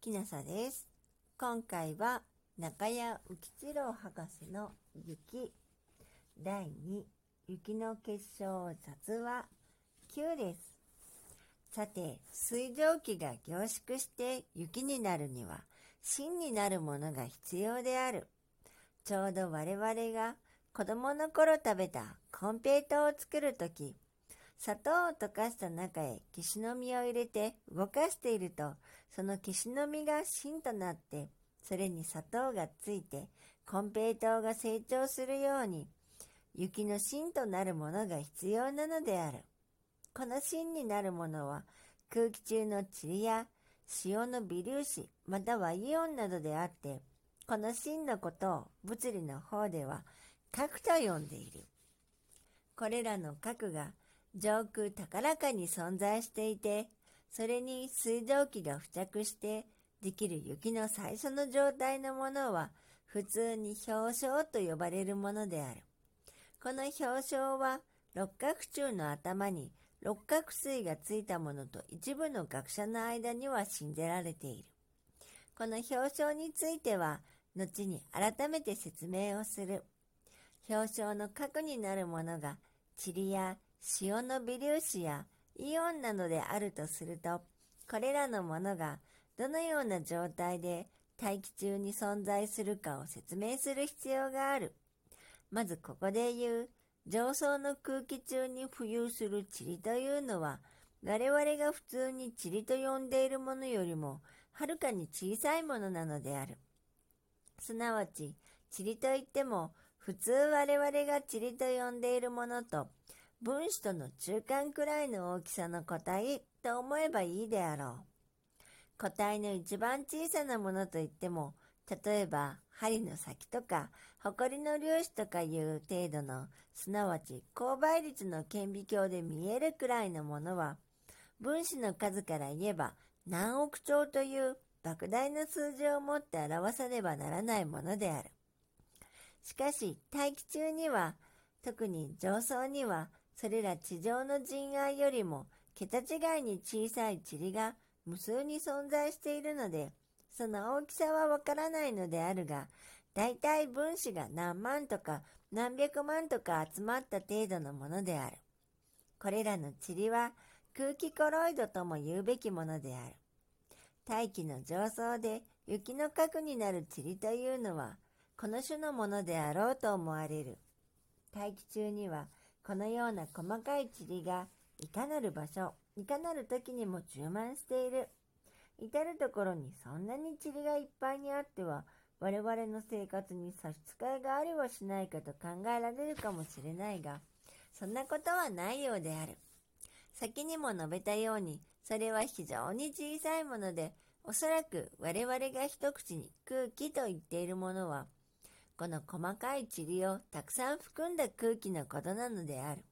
きなさです。今回は中谷浮一郎博士の雪第2雪の結晶雑話9です。さて、水蒸気が凝縮して雪になるには芯になるものが必要である。ちょうど我々が子供の頃食べたコンペイトを作るとき、砂糖を溶かした中へ消しの実を入れて動かしていると、その消しの実が芯となって、それに砂糖がついて、コンペイトウが成長するように、雪の芯となるものが必要なのである。この芯になるものは、空気中の塵や塩の微粒子、またはイオンなどであって、この芯のことを物理の方では核と呼んでいる。これらの核が上空高らかに存在していて、それに水蒸気が付着してできる雪の最初の状態のものは普通に氷晶と呼ばれるものである。この氷晶は六角柱の頭に六角錐がついたものと一部の学者の間には信じられている。この表彰については後に改めて説明をする。表彰の核になるものが塵や塩の微粒子やイオンなどであるとすると、これらのものがどのような状態で大気中に存在するかを説明する必要がある。まずここで言う上層の空気中に浮遊する塵というのは、我々が普通に塵と呼んでいるものよりもはるかに小さいものなのである。すなわち、塵といっても、普通我々が塵と呼んでいるものと分子との中間くらいの大きさの個体と思えばいいであろう。個体の一番小さなものといっても、例えば針の先とか、埃の粒子とかいう程度の、すなわち勾配率の顕微鏡で見えるくらいのものは、分子の数から言えば何億兆という莫大な数字を持って表さねばならないものである。しかし大気中には、特に上層にはそれら地上の人愛よりも桁違いに小さい塵が無数に存在しているので、その大きさはわからないのであるが、大体分子が何万とか何百万とか集まった程度のものである。これらの塵は空気コロイドとも言うべきものである。大気の上層で雪の核になる塵というのは、この種のものであろうと思われる。大気中にはこのような細かい塵がいかなる場所、いかなる時にも充満している。至るところにそんなに塵がいっぱいにあっては、我々の生活に差し支えがありはしないかと考えられるかもしれないが、そんなことはないようである。先にも述べたように、それは非常に小さいもので、おそらく我々が一口に空気と言っているものは、この細かい塵をたくさん含んだ空気のことなのである。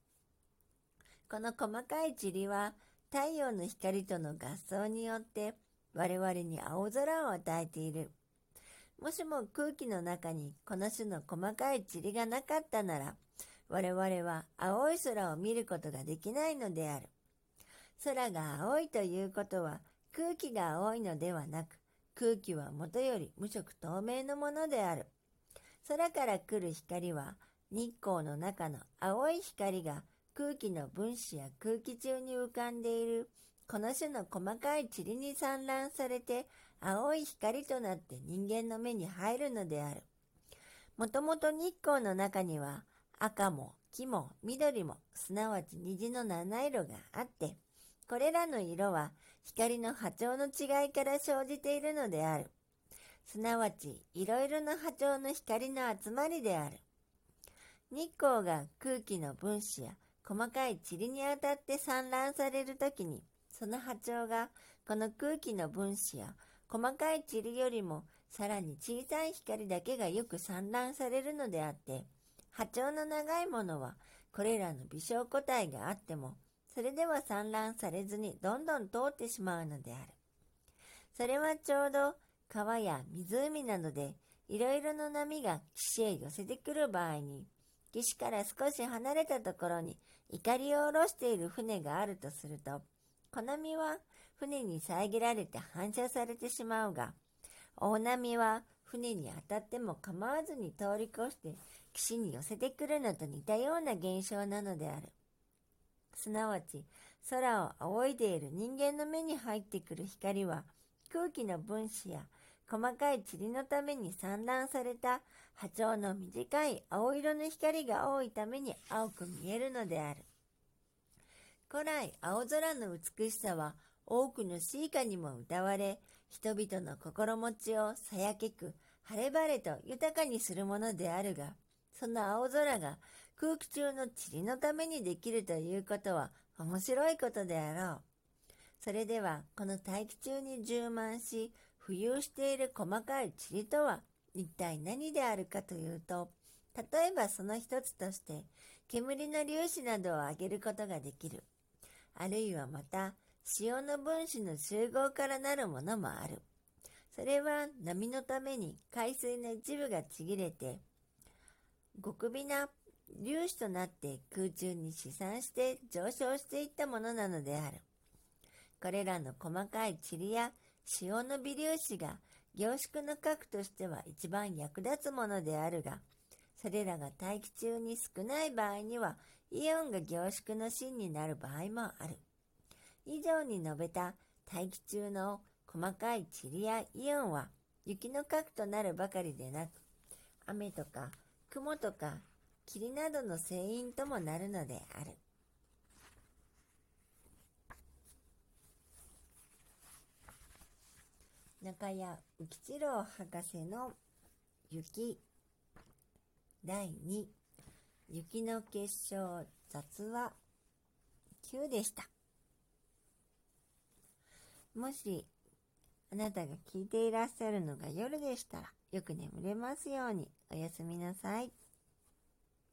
この細かい塵は太陽の光との合奏によって我々に青空を与えている。もしも空気の中にこの種の細かい塵がなかったなら、我々は青い空を見ることができないのである。空が青いということは空気が青いのではなく、空気はもとより無色透明のものである。空から来る光は日光の中の青い光が空気の分子や空気中に浮かんでいるこの種の細かい塵に散乱されて青い光となって人間の目に入るのである。もともと日光の中には赤も黄も緑もすなわち虹の七色があってこれらの色は光の波長の違いから生じているのである。すなわちいろいろな波長の光の集まりである。日光が空気の分子や細かい塵に当たって散乱されるときに、その波長がこの空気の分子や細かい塵よりもさらに小さい光だけがよく散乱されるのであって、波長の長いものはこれらの微小個体があっても、それでは散乱されずにどんどん通ってしまうのである。それはちょうど川や湖などでいろいろな波が岸へ寄せてくる場合に、岸から少し離れたところに怒りを下ろしている船があるとすると、小波は船に遮られて反射されてしまうが、大波は船に当たっても構わずに通り越して岸に寄せてくるのと似たような現象なのである。すなわち、空を仰いでいる人間の目に入ってくる光は、空気の分子や細かい塵のために散乱された波長の短い青色の光が多いために青く見えるのである。古来、青空の美しさは多くの詩歌にも歌われ、人々の心持ちをさやけく、晴れ晴れと豊かにするものであるが、その青空が空気中の塵のためにできるということは面白いことであろう。それでは、この大気中に充満し、浮遊している細かい塵とは一体何であるかというと、例えばその一つとして、煙の粒子などを上げることができる。あるいはまた、潮の分子の集合からなるものもある。それは波のために海水の一部がちぎれて、極微な粒子となって空中に飛散して上昇していったものなのである。これらの細かい塵や潮の微粒子が凝縮の核としては一番役立つものであるが、それらが大気中に少ない場合には、イオンが凝縮の芯になる場合もある。以上に述べた大気中の細かい塵やイオンは雪の核となるばかりでなく、雨とか雲とか霧などの成因ともなるのである。中谷浮吉郎博士の雪第2雪の結晶雑話9でした。もしあなたが聞いていらっしゃるのが夜でしたらよく眠れますようにおやすみなさい。